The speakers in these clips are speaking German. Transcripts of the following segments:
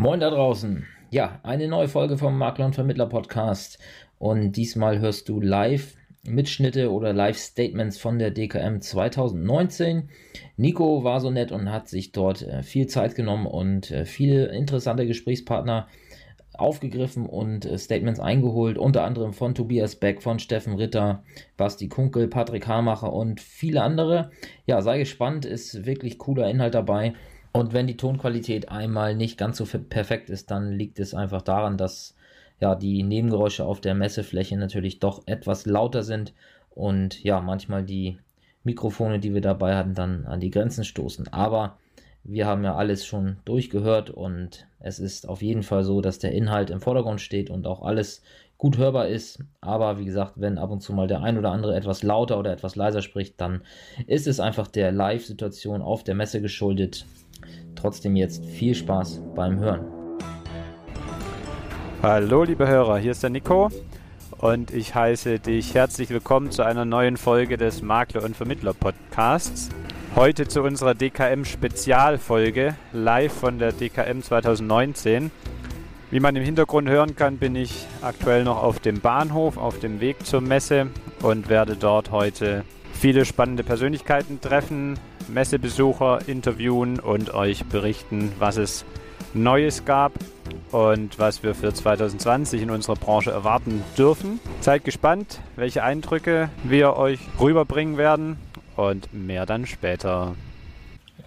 Moin da draußen. Ja, eine neue Folge vom Makler und Vermittler Podcast. Und diesmal hörst du live Mitschnitte oder Live-Statements von der DKM 2019. Nico war so nett und hat sich dort äh, viel Zeit genommen und äh, viele interessante Gesprächspartner aufgegriffen und äh, Statements eingeholt, unter anderem von Tobias Beck, von Steffen Ritter, Basti Kunkel, Patrick Hamacher und viele andere. Ja, sei gespannt, ist wirklich cooler Inhalt dabei. Und wenn die Tonqualität einmal nicht ganz so perfekt ist, dann liegt es einfach daran, dass ja die Nebengeräusche auf der Messefläche natürlich doch etwas lauter sind und ja manchmal die Mikrofone, die wir dabei hatten, dann an die Grenzen stoßen. Aber wir haben ja alles schon durchgehört und es ist auf jeden Fall so, dass der Inhalt im Vordergrund steht und auch alles gut hörbar ist. Aber wie gesagt, wenn ab und zu mal der ein oder andere etwas lauter oder etwas leiser spricht, dann ist es einfach der Live-Situation auf der Messe geschuldet. Trotzdem jetzt viel Spaß beim Hören. Hallo liebe Hörer, hier ist der Nico und ich heiße dich herzlich willkommen zu einer neuen Folge des Makler und Vermittler Podcasts. Heute zu unserer DKM Spezialfolge live von der DKM 2019. Wie man im Hintergrund hören kann, bin ich aktuell noch auf dem Bahnhof, auf dem Weg zur Messe und werde dort heute viele spannende Persönlichkeiten treffen, Messebesucher interviewen und euch berichten, was es Neues gab und was wir für 2020 in unserer Branche erwarten dürfen. Seid gespannt, welche Eindrücke wir euch rüberbringen werden und mehr dann später.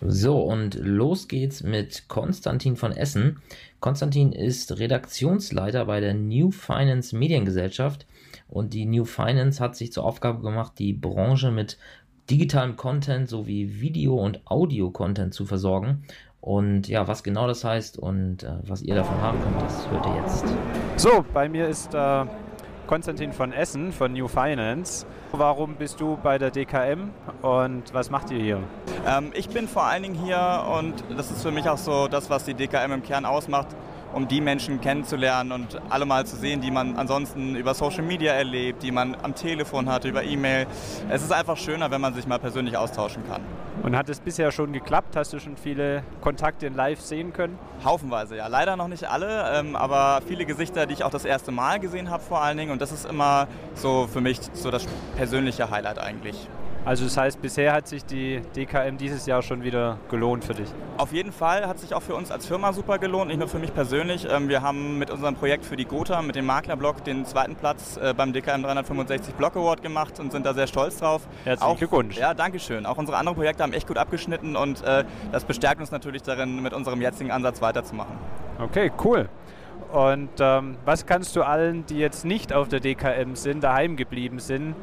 So, und los geht's mit Konstantin von Essen. Konstantin ist Redaktionsleiter bei der New Finance Mediengesellschaft und die New Finance hat sich zur Aufgabe gemacht, die Branche mit digitalem Content sowie Video- und Audio-Content zu versorgen. Und ja, was genau das heißt und äh, was ihr davon haben könnt, das hört ihr jetzt. So, bei mir ist äh, Konstantin von Essen von New Finance. Warum bist du bei der DKM und was macht ihr hier? Ähm, ich bin vor allen Dingen hier und das ist für mich auch so das, was die DKM im Kern ausmacht um die Menschen kennenzulernen und alle mal zu sehen, die man ansonsten über Social Media erlebt, die man am Telefon hat, über E-Mail. Es ist einfach schöner, wenn man sich mal persönlich austauschen kann. Und hat es bisher schon geklappt? Hast du schon viele Kontakte in Live sehen können? Haufenweise, ja. Leider noch nicht alle, ähm, aber viele Gesichter, die ich auch das erste Mal gesehen habe vor allen Dingen. Und das ist immer so für mich so das persönliche Highlight eigentlich. Also das heißt, bisher hat sich die DKM dieses Jahr schon wieder gelohnt für dich? Auf jeden Fall hat sich auch für uns als Firma super gelohnt, nicht nur für mich persönlich. Ähm, wir haben mit unserem Projekt für die Gotha, mit dem Maklerblock, den zweiten Platz äh, beim DKM 365 Block Award gemacht und sind da sehr stolz drauf. Herzlichen auch, Glückwunsch. Ja, danke schön. Auch unsere anderen Projekte haben echt gut abgeschnitten und äh, das bestärkt uns natürlich darin, mit unserem jetzigen Ansatz weiterzumachen. Okay, cool. Und ähm, was kannst du allen, die jetzt nicht auf der DKM sind, daheim geblieben sind,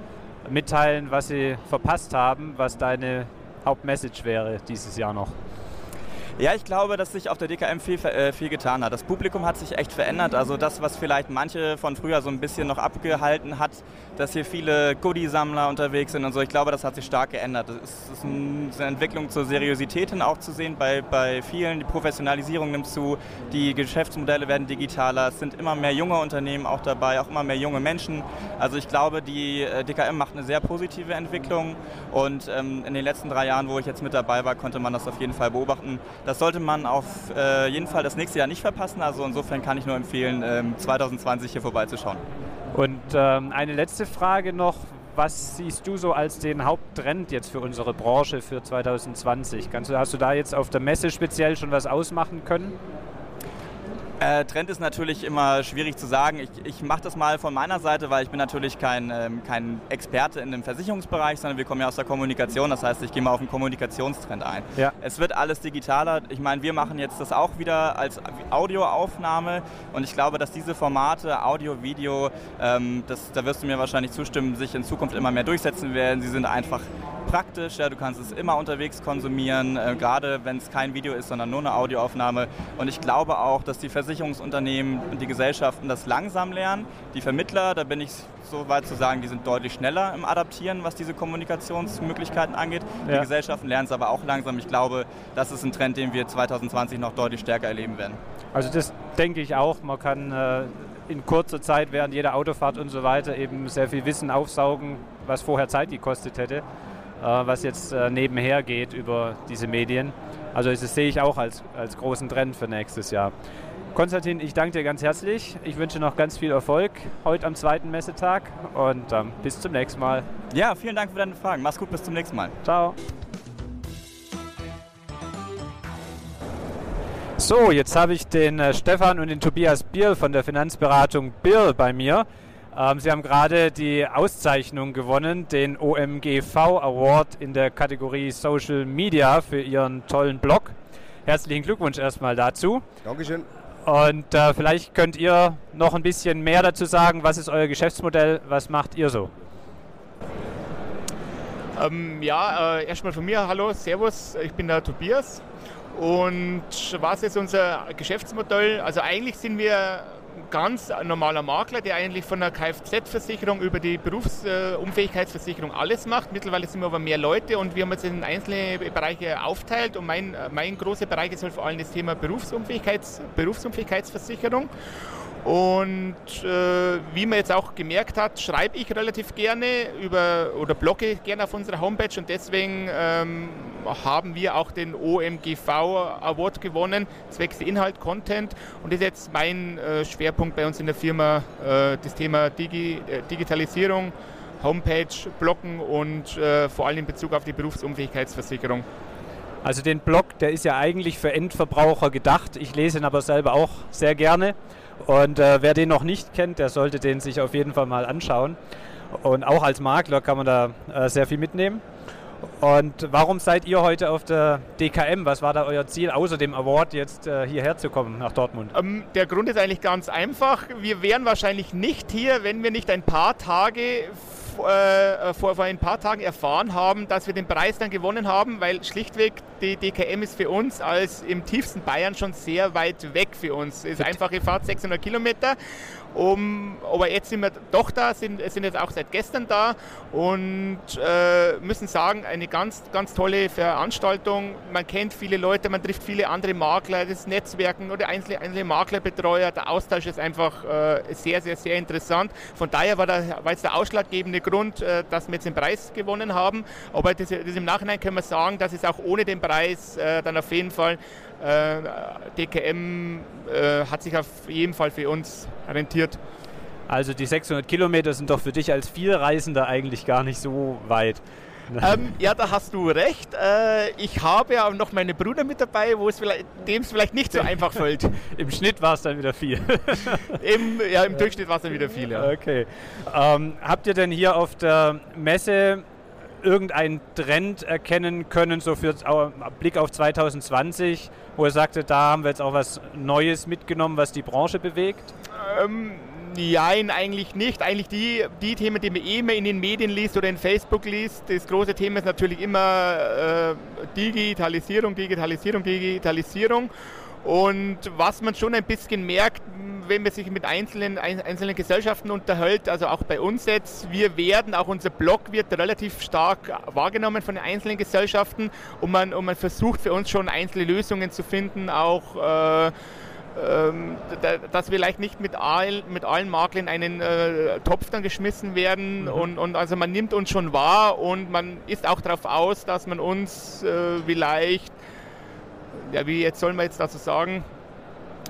mitteilen, was sie verpasst haben, was deine Hauptmessage wäre dieses Jahr noch? Ja, ich glaube, dass sich auf der DKM viel, äh, viel getan hat. Das Publikum hat sich echt verändert. Also das, was vielleicht manche von früher so ein bisschen noch abgehalten hat, dass hier viele Goodie-Sammler unterwegs sind und so. Ich glaube, das hat sich stark geändert. Es ist eine Entwicklung zur Seriosität hin auch zu sehen bei, bei vielen. Die Professionalisierung nimmt zu, die Geschäftsmodelle werden digitaler. Es sind immer mehr junge Unternehmen auch dabei, auch immer mehr junge Menschen. Also ich glaube, die äh, DKM macht eine sehr positive Entwicklung und ähm, in den letzten drei Jahren, wo ich jetzt mit dabei war, konnte man das auf jeden Fall beobachten das sollte man auf äh, jeden Fall das nächste Jahr nicht verpassen. Also insofern kann ich nur empfehlen, ähm, 2020 hier vorbeizuschauen. Und ähm, eine letzte Frage noch. Was siehst du so als den Haupttrend jetzt für unsere Branche für 2020? Kannst du, hast du da jetzt auf der Messe speziell schon was ausmachen können? Äh, Trend ist natürlich immer schwierig zu sagen. Ich, ich mache das mal von meiner Seite, weil ich bin natürlich kein, ähm, kein Experte in dem Versicherungsbereich, sondern wir kommen ja aus der Kommunikation. Das heißt, ich gehe mal auf den Kommunikationstrend ein. Ja. Es wird alles digitaler. Ich meine, wir machen jetzt das auch wieder als Audioaufnahme und ich glaube, dass diese Formate, Audio, Video, ähm, das, da wirst du mir wahrscheinlich zustimmen, sich in Zukunft immer mehr durchsetzen werden. Sie sind einfach praktisch, ja, du kannst es immer unterwegs konsumieren, äh, gerade wenn es kein Video ist, sondern nur eine Audioaufnahme. Und ich glaube auch, dass die Versicherungsunternehmen und die Gesellschaften das langsam lernen. Die Vermittler, da bin ich so weit zu sagen, die sind deutlich schneller im Adaptieren, was diese Kommunikationsmöglichkeiten angeht. Ja. Die Gesellschaften lernen es aber auch langsam. Ich glaube, das ist ein Trend, den wir 2020 noch deutlich stärker erleben werden. Also das denke ich auch. Man kann äh, in kurzer Zeit während jeder Autofahrt und so weiter eben sehr viel Wissen aufsaugen, was vorher Zeit gekostet hätte. Was jetzt äh, nebenher geht über diese Medien. Also das sehe ich auch als, als großen Trend für nächstes Jahr. Konstantin, ich danke dir ganz herzlich. Ich wünsche noch ganz viel Erfolg heute am zweiten Messetag und ähm, bis zum nächsten Mal. Ja, vielen Dank für deine Fragen. Mach's gut, bis zum nächsten Mal. Ciao. So, jetzt habe ich den äh, Stefan und den Tobias Bierl von der Finanzberatung Bierl bei mir. Ähm, Sie haben gerade die Auszeichnung gewonnen, den OMGV Award in der Kategorie Social Media für Ihren tollen Blog. Herzlichen Glückwunsch erstmal dazu. Dankeschön. Und äh, vielleicht könnt ihr noch ein bisschen mehr dazu sagen. Was ist euer Geschäftsmodell? Was macht ihr so? Ähm, ja, äh, erstmal von mir, hallo, servus, ich bin der Tobias. Und was ist unser Geschäftsmodell? Also eigentlich sind wir ganz normaler Makler, der eigentlich von der Kfz-Versicherung über die Berufsunfähigkeitsversicherung alles macht. Mittlerweile sind wir aber mehr Leute und wir haben uns in einzelne Bereiche aufteilt. Und mein, mein großer Bereich ist halt vor allem das Thema Berufsunfähigkeits, Berufsunfähigkeitsversicherung. Und äh, wie man jetzt auch gemerkt hat, schreibe ich relativ gerne über oder blogge gerne auf unserer Homepage und deswegen ähm, haben wir auch den OMGV Award gewonnen, zwecks Inhalt, Content. Und das ist jetzt mein äh, Schwerpunkt bei uns in der Firma, äh, das Thema Digi äh, Digitalisierung, Homepage, Bloggen und äh, vor allem in Bezug auf die Berufsunfähigkeitsversicherung. Also den Blog, der ist ja eigentlich für Endverbraucher gedacht. Ich lese ihn aber selber auch sehr gerne. Und äh, wer den noch nicht kennt, der sollte den sich auf jeden Fall mal anschauen. Und auch als Makler kann man da äh, sehr viel mitnehmen. Und warum seid ihr heute auf der DKM? Was war da euer Ziel, außer dem Award jetzt äh, hierher zu kommen nach Dortmund? Ähm, der Grund ist eigentlich ganz einfach. Wir wären wahrscheinlich nicht hier, wenn wir nicht ein paar Tage äh, vor, vor ein paar Tagen erfahren haben, dass wir den Preis dann gewonnen haben, weil schlichtweg die DKM ist für uns als im tiefsten Bayern schon sehr weit weg für uns. Es ist einfache Fahrt 600 Kilometer um, aber jetzt sind wir doch da, sind, sind jetzt auch seit gestern da und äh, müssen sagen, eine ganz, ganz tolle Veranstaltung. Man kennt viele Leute, man trifft viele andere Makler, das Netzwerken oder einzelne, einzelne Maklerbetreuer. Der Austausch ist einfach äh, sehr, sehr, sehr interessant. Von daher war, der, war jetzt der ausschlaggebende Grund, äh, dass wir jetzt den Preis gewonnen haben. Aber das, das im Nachhinein können wir sagen, dass es auch ohne den Preis äh, dann auf jeden Fall DKM äh, hat sich auf jeden Fall für uns rentiert. Also die 600 Kilometer sind doch für dich als Vielreisender eigentlich gar nicht so weit. Ähm, ja, da hast du recht. Äh, ich habe auch noch meine Brüder mit dabei, wo es vielleicht, dem es vielleicht nicht so einfach fällt. Im Schnitt war es dann wieder viel. Im, ja, im Durchschnitt war es dann wieder viel. Ja. Okay. Ähm, habt ihr denn hier auf der Messe irgendeinen Trend erkennen können, so für Blick auf 2020, wo er sagte, da haben wir jetzt auch was Neues mitgenommen, was die Branche bewegt? Ähm, Nein, eigentlich nicht. Eigentlich die, die Themen, die man eh immer in den Medien liest oder in Facebook liest. Das große Thema ist natürlich immer äh, Digitalisierung, Digitalisierung, Digitalisierung. Und was man schon ein bisschen merkt, wenn man sich mit einzelnen, einzelnen Gesellschaften unterhält, also auch bei uns jetzt, wir werden, auch unser Blog wird relativ stark wahrgenommen von den einzelnen Gesellschaften und man, und man versucht für uns schon einzelne Lösungen zu finden, auch äh, ähm, dass wir vielleicht nicht mit, all, mit allen Maklern in einen äh, Topf dann geschmissen werden. Mhm. Und, und, also man nimmt uns schon wahr und man ist auch darauf aus, dass man uns äh, vielleicht ja, wie jetzt soll man jetzt dazu sagen,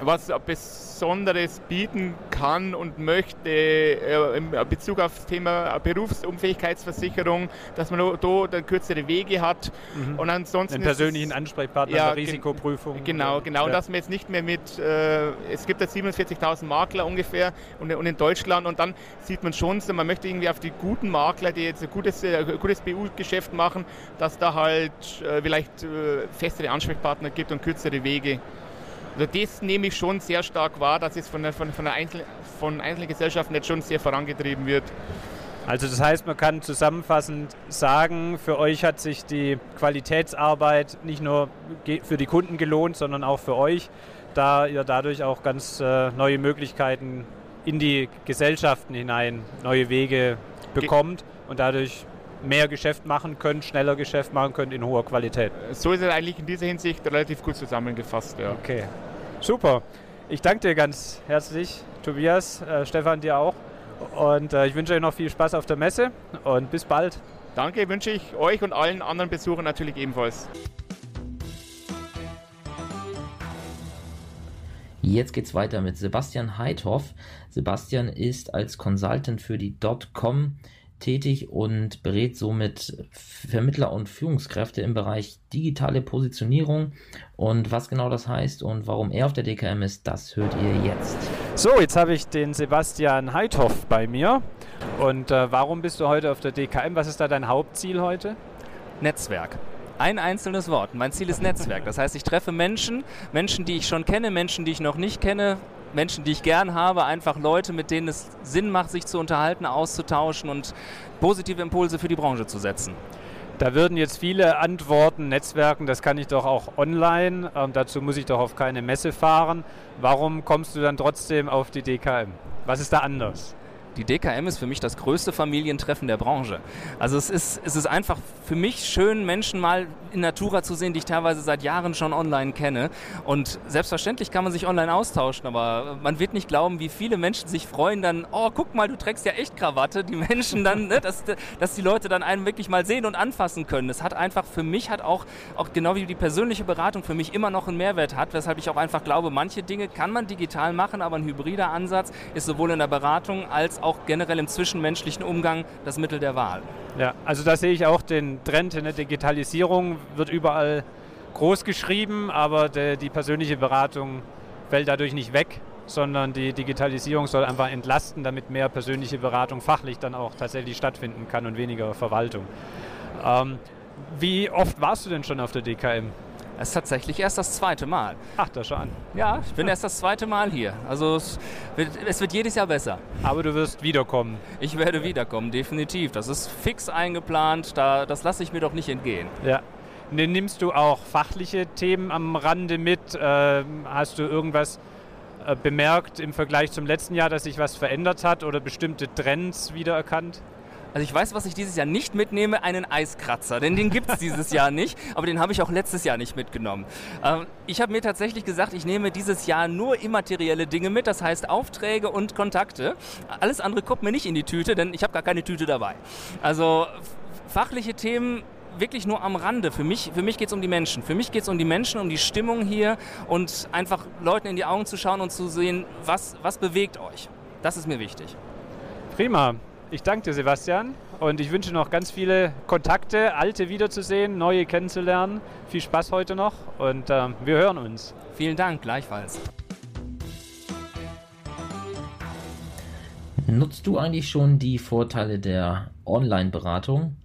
was Besonderes bieten kann und möchte äh, in Bezug auf das Thema Berufsunfähigkeitsversicherung, dass man da dann kürzere Wege hat mhm. und ansonsten einen persönlichen Ansprechpartner ja, Risikoprüfung. Genau, genau, ja. dass man jetzt nicht mehr mit, äh, es gibt ja 47.000 Makler ungefähr und, und, in Deutschland und dann sieht man schon, man möchte irgendwie auf die guten Makler, die jetzt ein gutes, äh, gutes BU-Geschäft machen, dass da halt äh, vielleicht äh, festere Ansprechpartner gibt und kürzere Wege. Also das nehme ich schon sehr stark wahr, dass es von, der, von, von, der Einzel, von einzelnen Gesellschaften jetzt schon sehr vorangetrieben wird. Also das heißt, man kann zusammenfassend sagen, für euch hat sich die Qualitätsarbeit nicht nur für die Kunden gelohnt, sondern auch für euch, da ihr dadurch auch ganz äh, neue Möglichkeiten in die Gesellschaften hinein, neue Wege bekommt und dadurch mehr Geschäft machen könnt, schneller Geschäft machen könnt in hoher Qualität. So ist es eigentlich in dieser Hinsicht relativ gut zusammengefasst. Ja. Okay, super. Ich danke dir ganz herzlich, Tobias, äh, Stefan dir auch. Und äh, ich wünsche euch noch viel Spaß auf der Messe und bis bald. Danke, wünsche ich euch und allen anderen Besuchern natürlich ebenfalls. Jetzt geht's weiter mit Sebastian Heithoff. Sebastian ist als Consultant für die .com tätig und berät somit Vermittler und Führungskräfte im Bereich digitale Positionierung. Und was genau das heißt und warum er auf der DKM ist, das hört ihr jetzt. So, jetzt habe ich den Sebastian Heithoff bei mir. Und äh, warum bist du heute auf der DKM? Was ist da dein Hauptziel heute? Netzwerk. Ein einzelnes Wort. Mein Ziel ist Netzwerk. Das heißt, ich treffe Menschen, Menschen, die ich schon kenne, Menschen, die ich noch nicht kenne, Menschen, die ich gern habe, einfach Leute, mit denen es Sinn macht, sich zu unterhalten, auszutauschen und positive Impulse für die Branche zu setzen. Da würden jetzt viele antworten, Netzwerken, das kann ich doch auch online, ähm, dazu muss ich doch auf keine Messe fahren. Warum kommst du dann trotzdem auf die DKM? Was ist da anders? Die DKM ist für mich das größte Familientreffen der Branche. Also es ist, es ist einfach für mich schön, Menschen mal in Natura zu sehen, die ich teilweise seit Jahren schon online kenne. Und selbstverständlich kann man sich online austauschen, aber man wird nicht glauben, wie viele Menschen sich freuen dann, oh, guck mal, du trägst ja echt Krawatte. Die Menschen dann, ne, dass, dass die Leute dann einen wirklich mal sehen und anfassen können. Es hat einfach, für mich hat auch, auch genau wie die persönliche Beratung für mich immer noch einen Mehrwert hat, weshalb ich auch einfach glaube, manche Dinge kann man digital machen, aber ein hybrider Ansatz ist sowohl in der Beratung als auch generell im zwischenmenschlichen Umgang das Mittel der Wahl. Ja, also da sehe ich auch den Trend in der Digitalisierung, wird überall groß geschrieben, aber der, die persönliche Beratung fällt dadurch nicht weg, sondern die Digitalisierung soll einfach entlasten, damit mehr persönliche Beratung fachlich dann auch tatsächlich stattfinden kann und weniger Verwaltung. Ähm, wie oft warst du denn schon auf der DKM? Es ist tatsächlich erst das zweite Mal. Ach, da schon. Ja, ich bin erst das zweite Mal hier. Also es wird, es wird jedes Jahr besser. Aber du wirst wiederkommen. Ich werde wiederkommen, definitiv. Das ist fix eingeplant. Da, das lasse ich mir doch nicht entgehen. Ja. Nimmst du auch fachliche Themen am Rande mit? Ähm, hast du irgendwas äh, bemerkt im Vergleich zum letzten Jahr, dass sich was verändert hat oder bestimmte Trends wiedererkannt? Also ich weiß, was ich dieses Jahr nicht mitnehme, einen Eiskratzer, denn den gibt es dieses Jahr nicht, aber den habe ich auch letztes Jahr nicht mitgenommen. Ähm, ich habe mir tatsächlich gesagt, ich nehme dieses Jahr nur immaterielle Dinge mit, das heißt Aufträge und Kontakte. Alles andere kommt mir nicht in die Tüte, denn ich habe gar keine Tüte dabei. Also fachliche Themen wirklich nur am Rande. Für mich, für mich geht es um die Menschen. Für mich geht es um die Menschen, um die Stimmung hier und einfach Leuten in die Augen zu schauen und zu sehen, was, was bewegt euch. Das ist mir wichtig. Prima. Ich danke dir, Sebastian. Und ich wünsche noch ganz viele Kontakte, alte wiederzusehen, neue kennenzulernen. Viel Spaß heute noch und äh, wir hören uns. Vielen Dank, gleichfalls. Nutzt du eigentlich schon die Vorteile der Online-Beratung?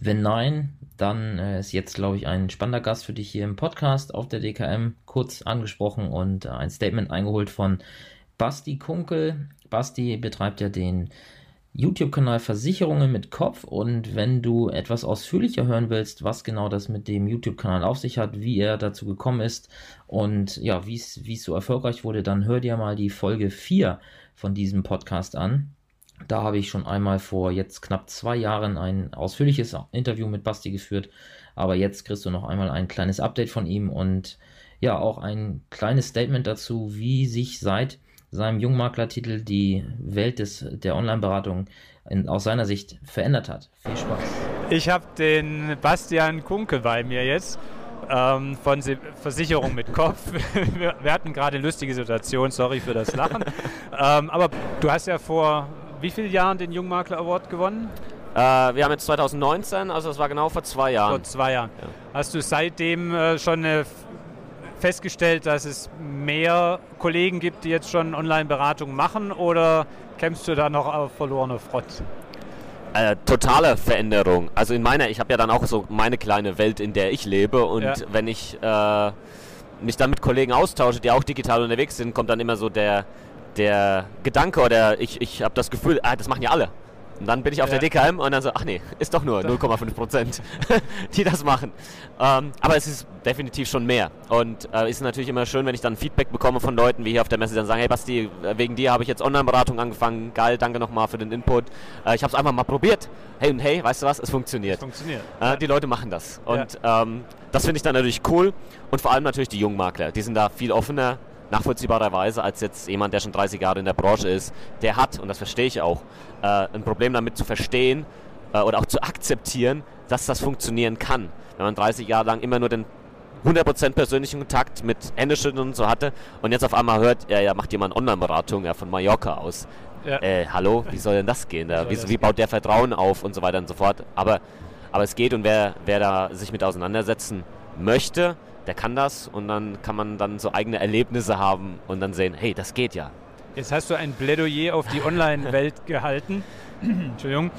Wenn nein, dann äh, ist jetzt, glaube ich, ein spannender Gast für dich hier im Podcast auf der DKM kurz angesprochen und äh, ein Statement eingeholt von Basti Kunkel. Basti betreibt ja den YouTube-Kanal Versicherungen mit Kopf und wenn du etwas ausführlicher hören willst, was genau das mit dem YouTube-Kanal auf sich hat, wie er dazu gekommen ist und ja, wie es so erfolgreich wurde, dann hör dir mal die Folge 4 von diesem Podcast an. Da habe ich schon einmal vor jetzt knapp zwei Jahren ein ausführliches Interview mit Basti geführt, aber jetzt kriegst du noch einmal ein kleines Update von ihm und ja, auch ein kleines Statement dazu, wie sich seit seinem Jungmaklertitel die Welt des, der Online-Beratung aus seiner Sicht verändert hat. Viel Spaß. Ich habe den Bastian Kunke bei mir jetzt ähm, von Se Versicherung mit Kopf. wir, wir, hatten gerade eine lustige Situation, sorry für das Lachen. ähm, aber du hast ja vor wie vielen Jahren den Jungmakler Award gewonnen? Äh, wir haben jetzt 2019, also das war genau vor zwei Jahren. Vor zwei Jahren. Ja. Hast du seitdem äh, schon eine festgestellt, dass es mehr Kollegen gibt, die jetzt schon Online-Beratung machen oder kämpfst du da noch auf verlorene Front? Äh, totale Veränderung. Also in meiner, ich habe ja dann auch so meine kleine Welt, in der ich lebe und ja. wenn ich äh, mich dann mit Kollegen austausche, die auch digital unterwegs sind, kommt dann immer so der, der Gedanke oder ich, ich habe das Gefühl, ah, das machen ja alle. Und dann bin ich auf ja. der DKM und dann so, ach nee, ist doch nur 0,5 Prozent, die das machen. Ähm, aber es ist definitiv schon mehr. Und äh, ist natürlich immer schön, wenn ich dann Feedback bekomme von Leuten, wie hier auf der Messe, die dann sagen, hey Basti, wegen dir habe ich jetzt Online-Beratung angefangen. Geil, danke nochmal für den Input. Äh, ich habe es einfach mal probiert. Hey und hey, weißt du was, es funktioniert. Es funktioniert. Äh, die Leute machen das. Und ja. ähm, das finde ich dann natürlich cool. Und vor allem natürlich die jungen Makler. Die sind da viel offener, nachvollziehbarerweise als jetzt jemand, der schon 30 Jahre in der Branche ist, der hat, und das verstehe ich auch, äh, ein Problem damit zu verstehen, äh, oder auch zu akzeptieren, dass das funktionieren kann. Wenn man 30 Jahre lang immer nur den 100% persönlichen Kontakt mit Händeschütteln und so hatte und jetzt auf einmal hört, ja, ja, macht jemand Online-Beratung ja, von Mallorca aus. Ja. Äh, hallo, wie soll denn das gehen? Da, wie, wie, baut der Vertrauen auf und so weiter und so fort. Aber, aber es geht und wer, wer da sich mit auseinandersetzen möchte, der kann das und dann kann man dann so eigene Erlebnisse haben und dann sehen, hey, das geht ja. Jetzt hast du ein Plädoyer auf die Online-Welt gehalten. Entschuldigung.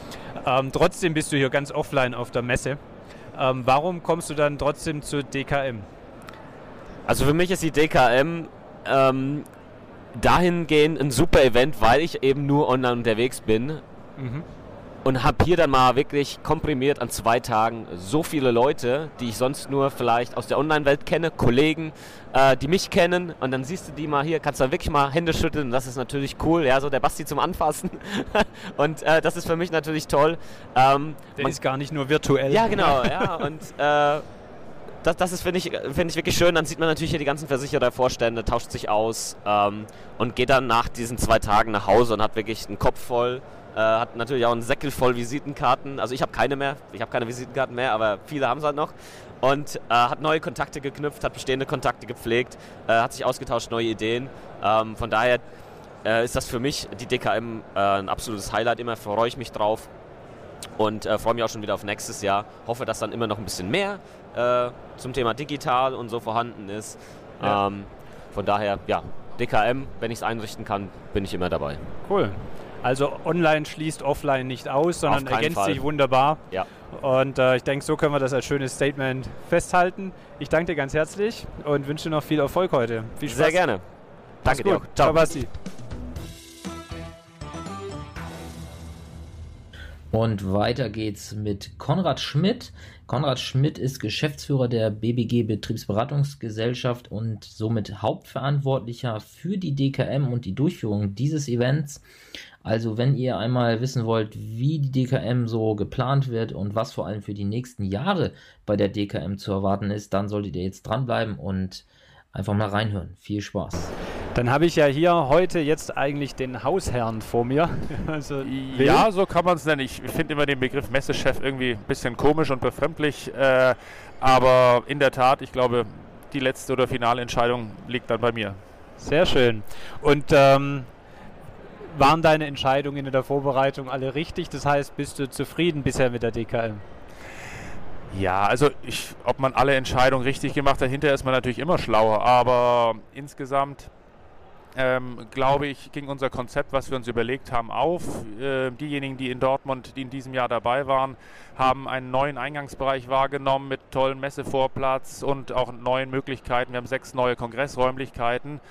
Ähm, trotzdem bist du hier ganz offline auf der Messe. Ähm, warum kommst du dann trotzdem zur DKM? Also für mich ist die DKM ähm, dahingehend ein super Event, weil ich eben nur online unterwegs bin. Mhm und habe hier dann mal wirklich komprimiert an zwei Tagen so viele Leute, die ich sonst nur vielleicht aus der Online-Welt kenne, Kollegen, äh, die mich kennen und dann siehst du die mal hier, kannst dann wirklich mal Hände schütteln und das ist natürlich cool, ja, so der Basti zum Anfassen und äh, das ist für mich natürlich toll. Ähm, der man, ist gar nicht nur virtuell. Ja, genau, ja und äh, das, das ist, finde ich, find ich wirklich schön. Dann sieht man natürlich hier die ganzen Versicherer, Vorstände, tauscht sich aus ähm, und geht dann nach diesen zwei Tagen nach Hause und hat wirklich einen Kopf voll äh, hat natürlich auch einen Säckel voll Visitenkarten. Also ich habe keine mehr, ich habe keine Visitenkarten mehr, aber viele haben es halt noch. Und äh, hat neue Kontakte geknüpft, hat bestehende Kontakte gepflegt, äh, hat sich ausgetauscht, neue Ideen. Ähm, von daher äh, ist das für mich, die DKM, äh, ein absolutes Highlight. Immer freue ich mich drauf und äh, freue mich auch schon wieder auf nächstes Jahr. Hoffe, dass dann immer noch ein bisschen mehr zum Thema digital und so vorhanden ist. Ja. Ähm, von daher, ja, DKM, wenn ich es einrichten kann, bin ich immer dabei. Cool. Also online schließt offline nicht aus, sondern ergänzt Fall. sich wunderbar. Ja. Und äh, ich denke, so können wir das als schönes Statement festhalten. Ich danke dir ganz herzlich und wünsche dir noch viel Erfolg heute. Viel Spaß. Sehr gerne. Danke dir auch. Ciao. Ciao, Basti. Und weiter geht's mit Konrad Schmidt. Konrad Schmidt ist Geschäftsführer der BBG Betriebsberatungsgesellschaft und somit Hauptverantwortlicher für die DKM und die Durchführung dieses Events. Also wenn ihr einmal wissen wollt, wie die DKM so geplant wird und was vor allem für die nächsten Jahre bei der DKM zu erwarten ist, dann solltet ihr jetzt dranbleiben und einfach mal reinhören. Viel Spaß. Dann habe ich ja hier heute jetzt eigentlich den Hausherrn vor mir. Also, ja, so kann man es nennen. Ich finde immer den Begriff Messechef irgendwie ein bisschen komisch und befremdlich. Äh, aber in der Tat, ich glaube, die letzte oder finale Entscheidung liegt dann bei mir. Sehr schön. Und ähm, waren deine Entscheidungen in der Vorbereitung alle richtig? Das heißt, bist du zufrieden bisher mit der DKM? Ja, also ich, ob man alle Entscheidungen richtig gemacht hat, hinterher ist man natürlich immer schlauer. Aber insgesamt ähm, glaube ich, ging unser Konzept, was wir uns überlegt haben, auf. Äh, diejenigen, die in Dortmund, die in diesem Jahr dabei waren, haben einen neuen Eingangsbereich wahrgenommen mit tollen Messevorplatz und auch neuen Möglichkeiten. Wir haben sechs neue Kongressräumlichkeiten.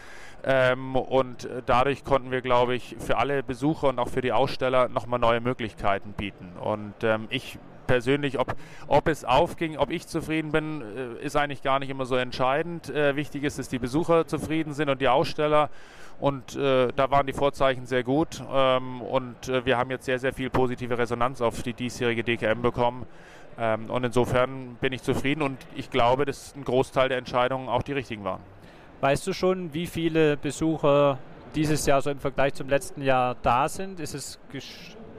Ähm, und dadurch konnten wir, glaube ich, für alle Besucher und auch für die Aussteller nochmal neue Möglichkeiten bieten. Und ähm, ich persönlich, ob, ob es aufging, ob ich zufrieden bin, äh, ist eigentlich gar nicht immer so entscheidend. Äh, wichtig ist, dass die Besucher zufrieden sind und die Aussteller. Und äh, da waren die Vorzeichen sehr gut. Ähm, und äh, wir haben jetzt sehr, sehr viel positive Resonanz auf die diesjährige DKM bekommen. Ähm, und insofern bin ich zufrieden und ich glaube, dass ein Großteil der Entscheidungen auch die richtigen waren. Weißt du schon, wie viele Besucher dieses Jahr so im Vergleich zum letzten Jahr da sind? Ist es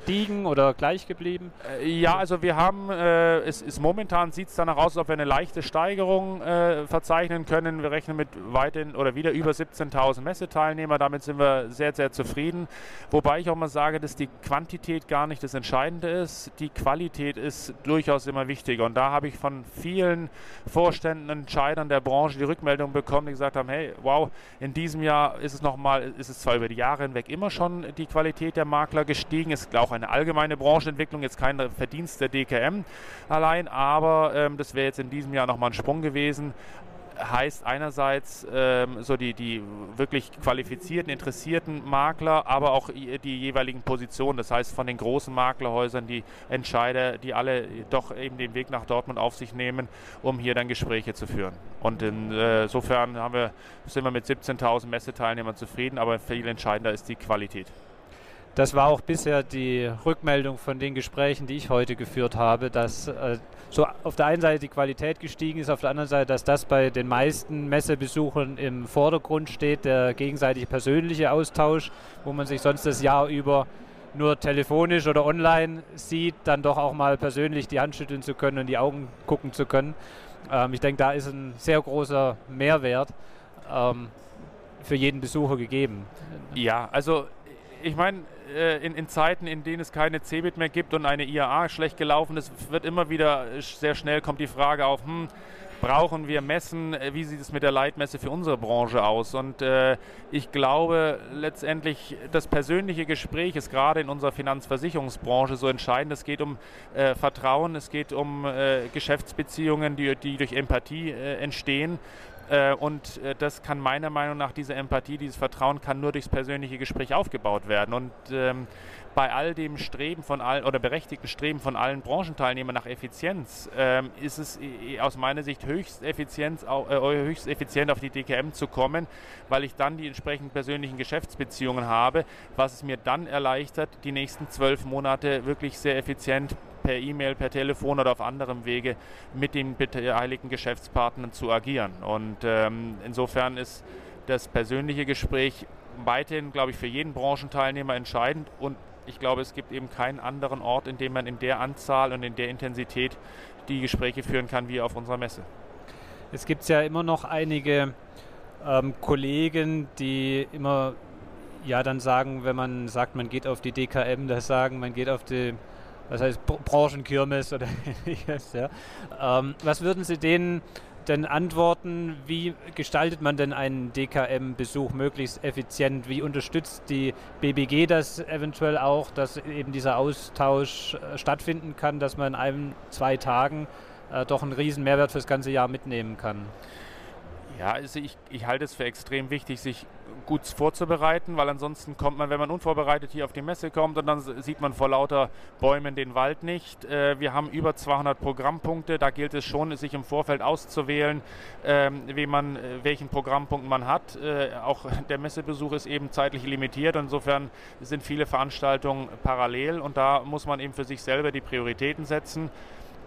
gestiegen oder gleich geblieben? Äh, ja, also wir haben, äh, es ist momentan sieht es danach aus, als ob wir eine leichte Steigerung äh, verzeichnen können. Wir rechnen mit weiterhin oder wieder über 17.000 Messeteilnehmer. Damit sind wir sehr, sehr zufrieden. Wobei ich auch mal sage, dass die Quantität gar nicht das Entscheidende ist. Die Qualität ist durchaus immer wichtiger. Und da habe ich von vielen Vorständen, Entscheidern der Branche die Rückmeldung bekommen, die gesagt haben, hey, wow, in diesem Jahr ist es nochmal, ist es zwar über die Jahre hinweg immer schon die Qualität der Makler gestiegen, ist auch ein eine allgemeine Branchenentwicklung, jetzt kein Verdienst der DKM allein, aber ähm, das wäre jetzt in diesem Jahr nochmal ein Sprung gewesen heißt einerseits ähm, so die, die wirklich qualifizierten, interessierten Makler, aber auch die jeweiligen Positionen. Das heißt von den großen Maklerhäusern, die Entscheider, die alle doch eben den Weg nach Dortmund auf sich nehmen, um hier dann Gespräche zu führen. Und insofern haben wir, sind wir mit 17.000 Messeteilnehmern zufrieden, aber viel entscheidender ist die Qualität. Das war auch bisher die Rückmeldung von den Gesprächen, die ich heute geführt habe, dass äh, so auf der einen Seite die Qualität gestiegen ist, auf der anderen Seite, dass das bei den meisten Messebesuchern im Vordergrund steht, der gegenseitige persönliche Austausch, wo man sich sonst das Jahr über nur telefonisch oder online sieht, dann doch auch mal persönlich die Hand schütteln zu können und die Augen gucken zu können. Ähm, ich denke, da ist ein sehr großer Mehrwert ähm, für jeden Besucher gegeben. Ja, also ich meine, äh, in, in, Zeiten, in denen es keine CeBIT mehr gibt und eine IAA schlecht gelaufen ist, wird immer wieder sehr schnell kommt die Frage auf, hm, brauchen wir Messen? Äh, wie sieht es mit der Leitmesse für unsere Branche aus? Und äh, ich glaube letztendlich, das persönliche Gespräch ist gerade in unserer Finanzversicherungsbranche so entscheidend. Es geht um äh, Vertrauen, es geht um äh, Geschäftsbeziehungen, die, die durch Empathie äh, entstehen. Äh, und das kann meiner Meinung nach, diese Empathie, dieses Vertrauen kann nur durchs persönliche Gespräch aufgebaut werden. Und ähm, bei all dem Streben von allen oder berechtigten Streben von allen Branchenteilnehmern nach Effizienz ähm, ist es aus meiner Sicht höchst effizient, äh, höchst effizient auf die DKM zu kommen, weil ich dann die entsprechenden persönlichen Geschäftsbeziehungen habe, was es mir dann erleichtert, die nächsten zwölf Monate wirklich sehr effizient per E-Mail, per Telefon oder auf anderem Wege mit den beteiligten Geschäftspartnern zu agieren. Und ähm, insofern ist das persönliche Gespräch weiterhin, glaube ich, für jeden Branchenteilnehmer entscheidend und ich glaube, es gibt eben keinen anderen Ort, in dem man in der Anzahl und in der Intensität die Gespräche führen kann wie auf unserer Messe. Es gibt ja immer noch einige ähm, Kollegen, die immer ja dann sagen, wenn man sagt, man geht auf die DKM, das sagen, man geht auf die was heißt Branchenkirmes oder ähnliches. Ja. Ähm, was würden Sie denen denn antworten? Wie gestaltet man denn einen DKM-Besuch möglichst effizient? Wie unterstützt die BBG das eventuell auch, dass eben dieser Austausch äh, stattfinden kann, dass man in einem, zwei Tagen äh, doch einen riesen Mehrwert fürs ganze Jahr mitnehmen kann? Ja, also ich, ich halte es für extrem wichtig, sich gut vorzubereiten, weil ansonsten kommt man, wenn man unvorbereitet hier auf die Messe kommt und dann sieht man vor lauter Bäumen den Wald nicht. Äh, wir haben über 200 Programmpunkte, da gilt es schon, sich im Vorfeld auszuwählen, ähm, man, äh, welchen Programmpunkt man hat. Äh, auch der Messebesuch ist eben zeitlich limitiert, insofern sind viele Veranstaltungen parallel und da muss man eben für sich selber die Prioritäten setzen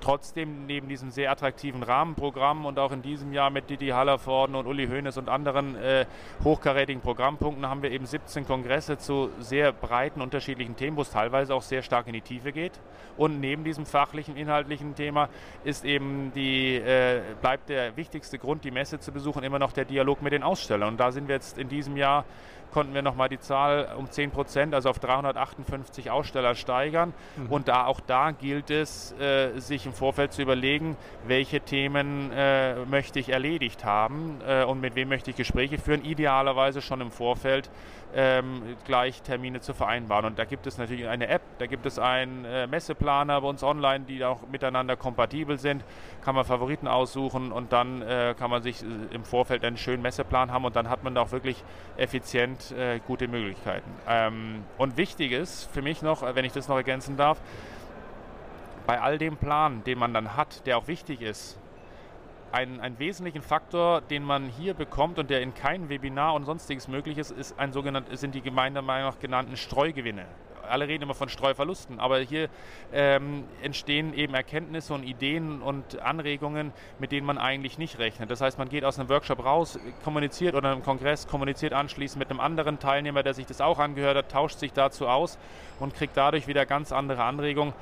trotzdem neben diesem sehr attraktiven Rahmenprogramm und auch in diesem Jahr mit Didi Hallervorden und Uli Hoeneß und anderen äh, hochkarätigen Programmpunkten haben wir eben 17 Kongresse zu sehr breiten unterschiedlichen Themen, wo es teilweise auch sehr stark in die Tiefe geht. Und neben diesem fachlichen, inhaltlichen Thema ist eben die, äh, bleibt der wichtigste Grund, die Messe zu besuchen, immer noch der Dialog mit den Ausstellern. Und da sind wir jetzt in diesem Jahr konnten wir nochmal die Zahl um 10 Prozent, also auf 358 Aussteller steigern. Mhm. Und da auch da gilt es, äh, sich im Vorfeld zu überlegen, welche Themen äh, möchte ich erledigt haben äh, und mit wem möchte ich Gespräche führen. Idealerweise schon im Vorfeld ähm, gleich Termine zu vereinbaren. Und da gibt es natürlich eine App, da gibt es einen äh, Messeplaner bei uns online, die auch miteinander kompatibel sind. Kann man Favoriten aussuchen und dann äh, kann man sich äh, im Vorfeld einen schönen Messeplan haben und dann hat man da auch wirklich effizient äh, gute Möglichkeiten. Ähm, und wichtig ist für mich noch, wenn ich das noch ergänzen darf, bei all dem Plan, den man dann hat, der auch wichtig ist, ein, einen wesentlichen Faktor, den man hier bekommt und der in keinem Webinar und sonstiges möglich ist, ist ein sogenannt, sind die Gemeinde nach genannten Streugewinne. Alle reden immer von Streuverlusten, aber hier ähm, entstehen eben Erkenntnisse und Ideen und Anregungen, mit denen man eigentlich nicht rechnet. Das heißt, man geht aus einem Workshop raus, kommuniziert oder einem Kongress, kommuniziert anschließend mit einem anderen Teilnehmer, der sich das auch angehört hat, tauscht sich dazu aus und kriegt dadurch wieder ganz andere Anregungen,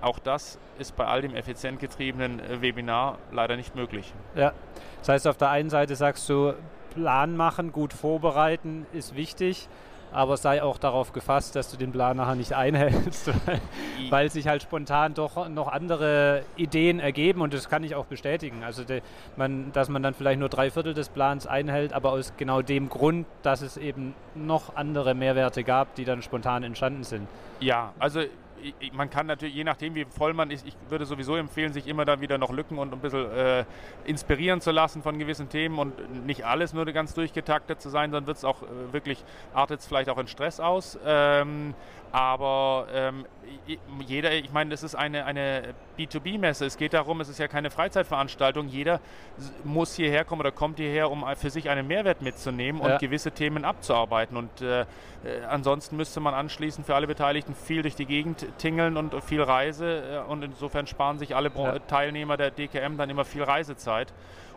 auch das ist bei all dem effizient getriebenen äh, Webinar leider nicht möglich. Ja, das heißt, auf der einen Seite sagst du, Plan machen, gut vorbereiten ist wichtig, aber sei auch darauf gefasst, dass du den Plan nachher nicht einhältst, weil, weil sich halt spontan doch noch andere Ideen ergeben und das kann ich auch bestätigen. Also, de, man, dass man dann vielleicht nur drei Viertel des Plans einhält, aber aus genau dem Grund, dass es eben noch andere Mehrwerte gab, die dann spontan entstanden sind. Ja, also man kann natürlich, je nachdem wie voll man ist, ich würde sowieso empfehlen, sich immer da wieder noch Lücken und ein bisschen äh, inspirieren zu lassen von gewissen Themen und nicht alles nur ganz durchgetaktet zu sein, sondern wird es auch äh, wirklich, artet es vielleicht auch in Stress aus. Ähm, aber ähm, jeder, ich meine, es ist eine, eine B2B-Messe. Es geht darum, es ist ja keine Freizeitveranstaltung. Jeder muss hierher kommen oder kommt hierher, um für sich einen Mehrwert mitzunehmen und ja. gewisse Themen abzuarbeiten. Und äh, äh, ansonsten müsste man anschließend für alle Beteiligten viel durch die Gegend tingeln und viel Reise. Äh, und insofern sparen sich alle ja. Teilnehmer der DKM dann immer viel Reisezeit.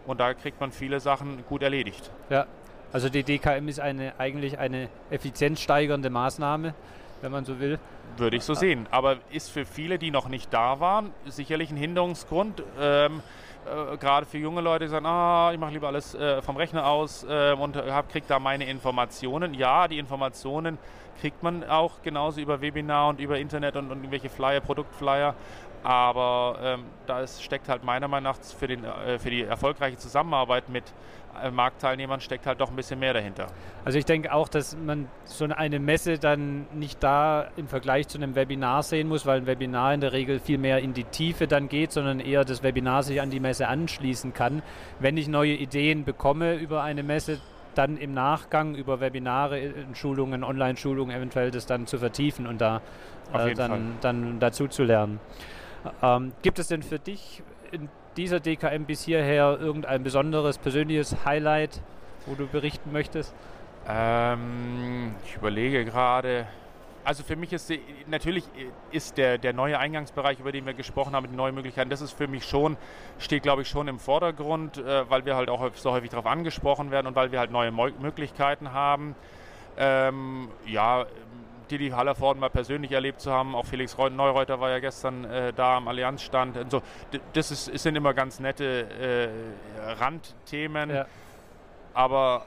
Und da kriegt man viele Sachen gut erledigt. Ja, also die DKM ist eine, eigentlich eine effizienzsteigernde Maßnahme wenn man so will. Würde ich so sehen. Aber ist für viele, die noch nicht da waren, sicherlich ein Hinderungsgrund. Ähm, äh, gerade für junge Leute, die sagen, ah, ich mache lieber alles äh, vom Rechner aus äh, und kriege da meine Informationen. Ja, die Informationen kriegt man auch genauso über Webinar und über Internet und, und irgendwelche Flyer, Produktflyer. Aber ähm, da steckt halt meiner Meinung nach für, den, äh, für die erfolgreiche Zusammenarbeit mit äh, Marktteilnehmern steckt halt doch ein bisschen mehr dahinter. Also ich denke auch, dass man so eine Messe dann nicht da im Vergleich zu einem Webinar sehen muss, weil ein Webinar in der Regel viel mehr in die Tiefe dann geht, sondern eher das Webinar sich an die Messe anschließen kann. Wenn ich neue Ideen bekomme über eine Messe, dann im Nachgang über Webinare, äh, Schulungen, Online-Schulungen eventuell das dann zu vertiefen und da äh, dann, dann dazu zu lernen. Ähm, gibt es denn für dich in dieser DKM bis hierher irgendein besonderes persönliches Highlight, wo du berichten möchtest? Ähm, ich überlege gerade. Also für mich ist die, natürlich ist der, der neue Eingangsbereich, über den wir gesprochen haben, die neuen Möglichkeiten, das ist für mich schon, steht glaube ich schon im Vordergrund, äh, weil wir halt auch so häufig darauf angesprochen werden und weil wir halt neue Möglichkeiten haben. Ähm, ja, Didi Hallervorden mal persönlich erlebt zu haben. Auch Felix Neureuter war ja gestern äh, da am Allianzstand. Und so, das ist, sind immer ganz nette äh, Randthemen. Ja. Aber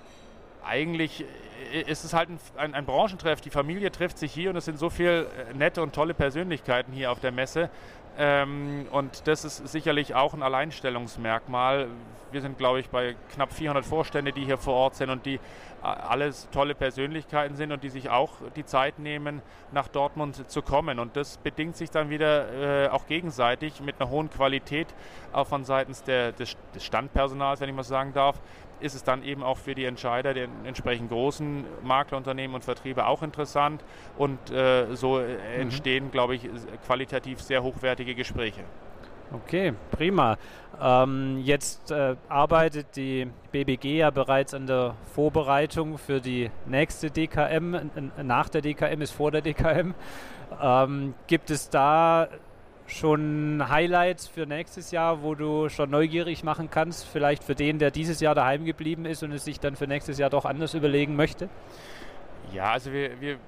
eigentlich äh, ist es halt ein, ein, ein, Branchentreff. Die Familie trifft sich hier und es sind so viele äh, nette und tolle Persönlichkeiten hier auf der Messe. Ähm, und das ist sicherlich auch ein Alleinstellungsmerkmal. Wir sind, glaube ich, bei knapp 400 Vorstände, die hier vor Ort sind und die äh, alles tolle Persönlichkeiten sind und die sich auch die Zeit nehmen, nach Dortmund zu kommen. Und das bedingt sich dann wieder äh, auch gegenseitig mit einer hohen Qualität, auch von seitens der, des, des Standpersonals, wenn ich mal sagen darf, ist es dann eben auch für die Entscheider der entsprechend großen Maklerunternehmen und Vertriebe auch interessant. Und äh, so mhm. entstehen, glaube ich, qualitativ sehr hochwertige Gespräche. Okay, prima. Ähm, jetzt äh, arbeitet die BBG ja bereits an der Vorbereitung für die nächste DKM. Nach der DKM ist vor der DKM. Ähm, gibt es da schon Highlights für nächstes Jahr, wo du schon neugierig machen kannst? Vielleicht für den, der dieses Jahr daheim geblieben ist und es sich dann für nächstes Jahr doch anders überlegen möchte? Ja, also wir, wir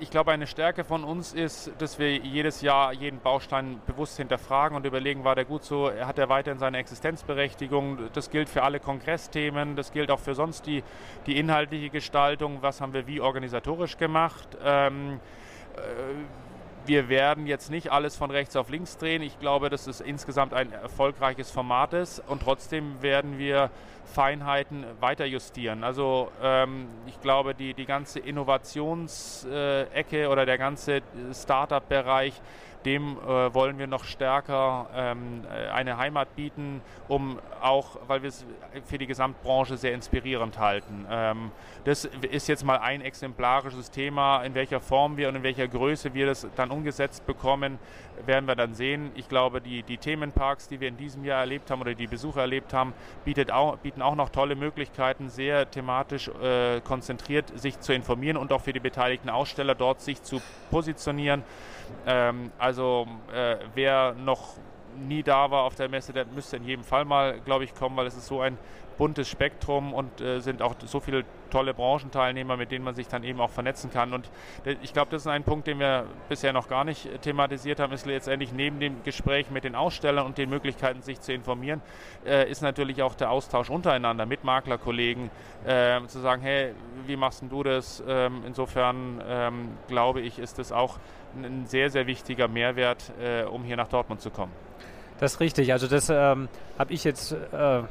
ich glaube, eine Stärke von uns ist, dass wir jedes Jahr jeden Baustein bewusst hinterfragen und überlegen, war der gut so, hat er weiterhin seine Existenzberechtigung. Das gilt für alle Kongressthemen, das gilt auch für sonst die, die inhaltliche Gestaltung, was haben wir wie organisatorisch gemacht. Ähm, äh, wir werden jetzt nicht alles von rechts auf links drehen. Ich glaube, dass es insgesamt ein erfolgreiches Format ist und trotzdem werden wir Feinheiten weiter justieren. Also ähm, ich glaube, die, die ganze Innovationsecke äh, oder der ganze Startup-Bereich dem äh, wollen wir noch stärker ähm, äh, eine Heimat bieten, um auch, weil wir es für die Gesamtbranche sehr inspirierend halten. Ähm, das ist jetzt mal ein exemplarisches Thema. In welcher Form wir und in welcher Größe wir das dann umgesetzt bekommen, werden wir dann sehen. Ich glaube, die, die Themenparks, die wir in diesem Jahr erlebt haben oder die Besucher erlebt haben, auch, bieten auch noch tolle Möglichkeiten, sehr thematisch äh, konzentriert sich zu informieren und auch für die beteiligten Aussteller dort sich zu positionieren. Ähm, also äh, wer noch nie da war auf der Messe, der müsste in jedem Fall mal, glaube ich, kommen, weil es ist so ein buntes Spektrum und äh, sind auch so viele tolle Branchenteilnehmer, mit denen man sich dann eben auch vernetzen kann. Und ich glaube, das ist ein Punkt, den wir bisher noch gar nicht thematisiert haben, ist letztendlich neben dem Gespräch mit den Ausstellern und den Möglichkeiten, sich zu informieren, äh, ist natürlich auch der Austausch untereinander mit Maklerkollegen, äh, zu sagen, hey, wie machst du das? Ähm, insofern ähm, glaube ich, ist das auch ein sehr, sehr wichtiger Mehrwert, äh, um hier nach Dortmund zu kommen. Das ist richtig. Also das ähm, habe ich jetzt äh,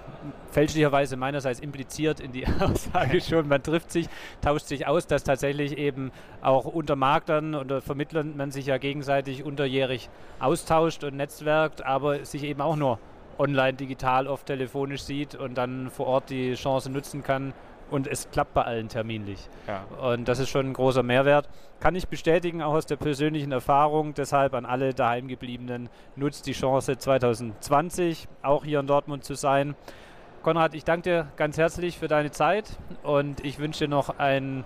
fälschlicherweise meinerseits impliziert in die Aussage schon. Man trifft sich, tauscht sich aus, dass tatsächlich eben auch unter Maklern oder Vermittlern man sich ja gegenseitig unterjährig austauscht und netzwerkt, aber sich eben auch nur online, digital, oft telefonisch sieht und dann vor Ort die Chance nutzen kann, und es klappt bei allen terminlich. Ja. Und das ist schon ein großer Mehrwert. Kann ich bestätigen, auch aus der persönlichen Erfahrung. Deshalb an alle daheimgebliebenen, nutzt die Chance 2020 auch hier in Dortmund zu sein. Konrad, ich danke dir ganz herzlich für deine Zeit und ich wünsche dir noch ein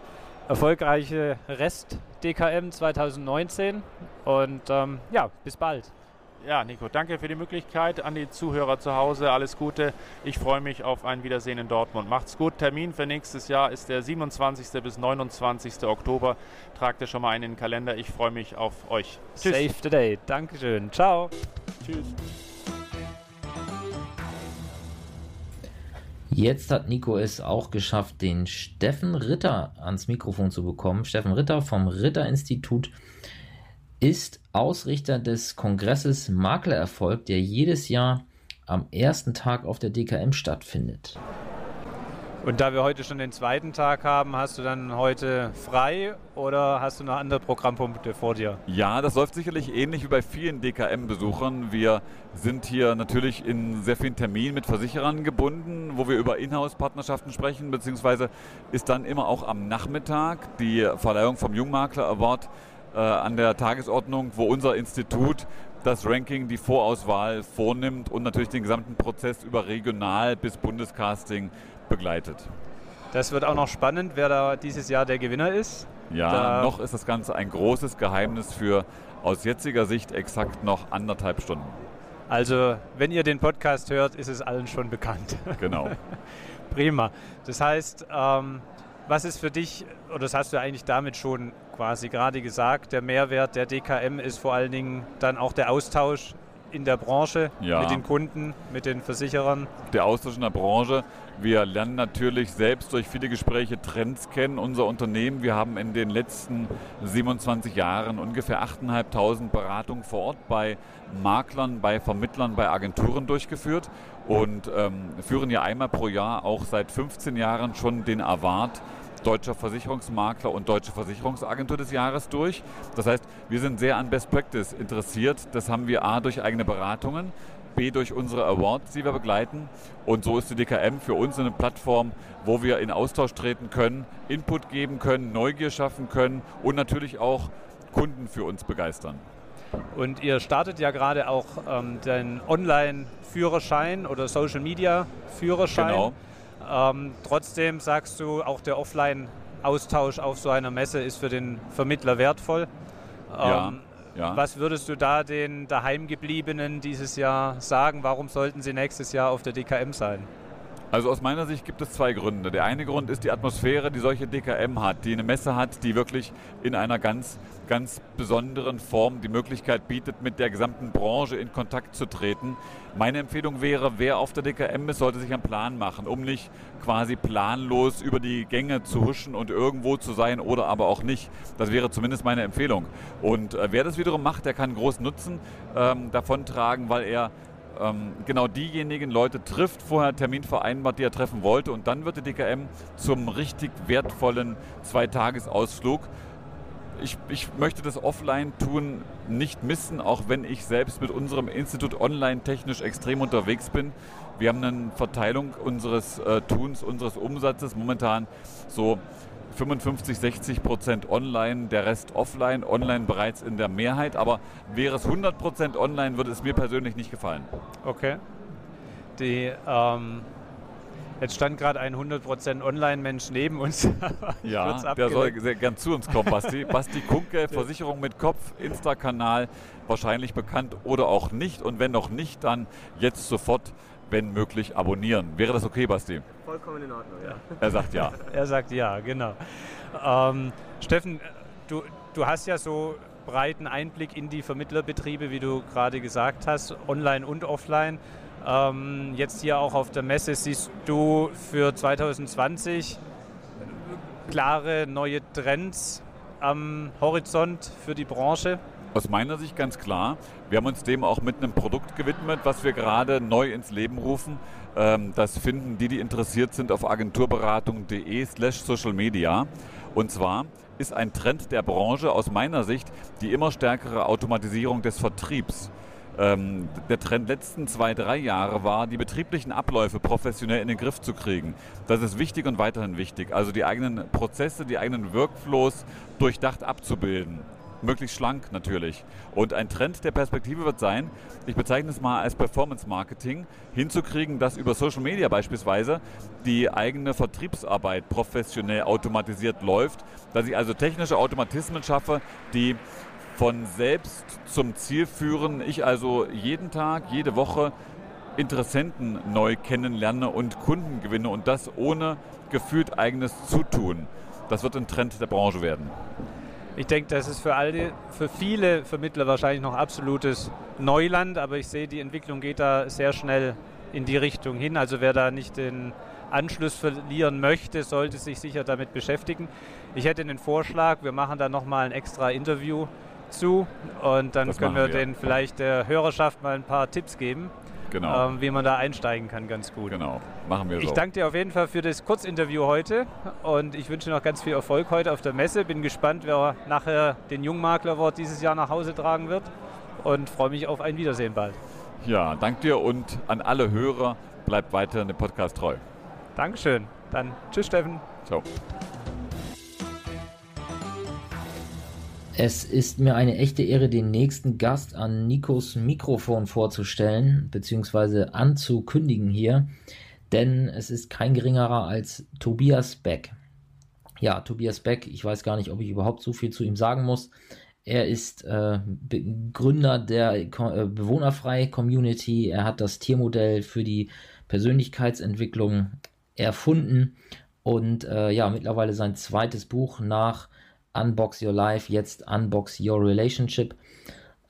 erfolgreiche Rest DKM 2019 und ähm, ja, bis bald. Ja, Nico, danke für die Möglichkeit. An die Zuhörer zu Hause alles Gute. Ich freue mich auf ein Wiedersehen in Dortmund. Macht's gut. Termin für nächstes Jahr ist der 27. bis 29. Oktober. Tragt ihr schon mal einen in den Kalender. Ich freue mich auf euch. Tschüss. Save the day. Dankeschön. Ciao. Tschüss. Jetzt hat Nico es auch geschafft, den Steffen Ritter ans Mikrofon zu bekommen. Steffen Ritter vom Ritter-Institut ist Ausrichter des Kongresses Maklererfolg, der jedes Jahr am ersten Tag auf der DKM stattfindet. Und da wir heute schon den zweiten Tag haben, hast du dann heute frei oder hast du noch andere Programmpunkte vor dir? Ja, das läuft sicherlich ähnlich wie bei vielen DKM-Besuchern. Wir sind hier natürlich in sehr vielen Terminen mit Versicherern gebunden, wo wir über Inhouse-Partnerschaften sprechen, beziehungsweise ist dann immer auch am Nachmittag die Verleihung vom Jungmakler Award äh, an der Tagesordnung, wo unser Institut das Ranking, die Vorauswahl vornimmt und natürlich den gesamten Prozess über Regional- bis Bundescasting begleitet. Das wird auch noch spannend, wer da dieses Jahr der Gewinner ist. Ja, da noch ist das Ganze ein großes Geheimnis für aus jetziger Sicht exakt noch anderthalb Stunden. Also, wenn ihr den Podcast hört, ist es allen schon bekannt. Genau. Prima. Das heißt, ähm, was ist für dich, oder das hast du eigentlich damit schon quasi gerade gesagt, der Mehrwert der DKM ist vor allen Dingen dann auch der Austausch in der Branche, ja. mit den Kunden, mit den Versicherern? Der Austausch in der Branche. Wir lernen natürlich selbst durch viele Gespräche Trends kennen, unser Unternehmen. Wir haben in den letzten 27 Jahren ungefähr 8.500 Beratungen vor Ort bei Maklern, bei Vermittlern, bei Agenturen durchgeführt und ähm, führen ja einmal pro Jahr auch seit 15 Jahren schon den Award Deutscher Versicherungsmakler und Deutsche Versicherungsagentur des Jahres durch. Das heißt, wir sind sehr an Best Practice interessiert. Das haben wir A durch eigene Beratungen, B durch unsere Awards, die wir begleiten. Und so ist die DKM für uns eine Plattform, wo wir in Austausch treten können, Input geben können, Neugier schaffen können und natürlich auch Kunden für uns begeistern. Und ihr startet ja gerade auch ähm, den Online-Führerschein oder Social-Media-Führerschein. Genau. Ähm, trotzdem sagst du, auch der Offline-Austausch auf so einer Messe ist für den Vermittler wertvoll. Ja, ähm, ja. Was würdest du da den Daheimgebliebenen dieses Jahr sagen? Warum sollten sie nächstes Jahr auf der DKM sein? Also aus meiner Sicht gibt es zwei Gründe. Der eine Grund ist die Atmosphäre, die solche DKM hat, die eine Messe hat, die wirklich in einer ganz, ganz besonderen Form die Möglichkeit bietet, mit der gesamten Branche in Kontakt zu treten. Meine Empfehlung wäre, wer auf der DKM ist, sollte sich einen Plan machen, um nicht quasi planlos über die Gänge zu huschen und irgendwo zu sein oder aber auch nicht. Das wäre zumindest meine Empfehlung. Und äh, wer das wiederum macht, der kann großen Nutzen ähm, davontragen, weil er ähm, genau diejenigen Leute trifft, vorher Termin vereinbart, die er treffen wollte. Und dann wird die DKM zum richtig wertvollen Zweitagesausflug. Ich, ich möchte das Offline-Tun nicht missen, auch wenn ich selbst mit unserem Institut online technisch extrem unterwegs bin. Wir haben eine Verteilung unseres äh, Tuns, unseres Umsatzes momentan so 55, 60 Prozent online, der Rest offline, online bereits in der Mehrheit. Aber wäre es 100 Prozent online, würde es mir persönlich nicht gefallen. Okay. Die, ähm, jetzt stand gerade ein 100 Prozent Online-Mensch neben uns. ja, der soll sehr gern zu uns kommen, Basti. Basti Kunke, Versicherung mit Kopf, Insta-Kanal, wahrscheinlich bekannt oder auch nicht. Und wenn noch nicht, dann jetzt sofort wenn möglich, abonnieren. Wäre das okay, Basti? Vollkommen in Ordnung, ja. Er sagt ja. er sagt ja, genau. Ähm, Steffen, du, du hast ja so breiten Einblick in die Vermittlerbetriebe, wie du gerade gesagt hast, online und offline. Ähm, jetzt hier auch auf der Messe siehst du für 2020 klare neue Trends am Horizont für die Branche? Aus meiner Sicht ganz klar. Wir haben uns dem auch mit einem Produkt gewidmet, was wir gerade neu ins Leben rufen. Ähm, das finden die, die interessiert sind, auf agenturberatung.de slash social media. Und zwar ist ein Trend der Branche aus meiner Sicht die immer stärkere Automatisierung des Vertriebs. Ähm, der Trend letzten zwei, drei Jahre war, die betrieblichen Abläufe professionell in den Griff zu kriegen. Das ist wichtig und weiterhin wichtig. Also die eigenen Prozesse, die eigenen Workflows durchdacht abzubilden möglichst schlank natürlich. Und ein Trend der Perspektive wird sein, ich bezeichne es mal als Performance Marketing, hinzukriegen, dass über Social Media beispielsweise die eigene Vertriebsarbeit professionell automatisiert läuft, dass ich also technische Automatismen schaffe, die von selbst zum Ziel führen. Ich also jeden Tag, jede Woche Interessenten neu kennenlerne und Kunden gewinne und das ohne gefühlt eigenes Zutun. Das wird ein Trend der Branche werden. Ich denke, das ist für alle, für viele Vermittler wahrscheinlich noch absolutes Neuland, aber ich sehe, die Entwicklung geht da sehr schnell in die Richtung hin. Also wer da nicht den Anschluss verlieren möchte, sollte sich sicher damit beschäftigen. Ich hätte einen Vorschlag, wir machen da nochmal ein extra Interview zu und dann das können wir, wir den vielleicht der Hörerschaft mal ein paar Tipps geben genau. ähm, wie man da einsteigen kann, ganz gut. Genau, machen wir so. Ich danke dir auf jeden Fall für das Kurzinterview heute und ich wünsche noch ganz viel Erfolg heute auf der Messe. Bin gespannt, wer nachher den Jungmakler Award dieses Jahr nach Hause tragen wird und freue mich auf ein Wiedersehen bald. Ja, danke dir und an alle Hörer, bleibt weiter dem Podcast treu. Dankeschön. Dann tschüss, Steffen. Ciao. Es ist mir eine echte Ehre, den nächsten Gast an Nikos Mikrofon vorzustellen, beziehungsweise anzukündigen hier, denn es ist kein geringerer als Tobias Beck. Ja, Tobias Beck, ich weiß gar nicht, ob ich überhaupt so viel zu ihm sagen muss. Er ist äh, Gründer der äh, Bewohnerfrei Community. Er hat das Tiermodell für die Persönlichkeitsentwicklung erfunden und äh, ja, mittlerweile sein zweites Buch nach Unbox Your Life, jetzt Unbox Your Relationship.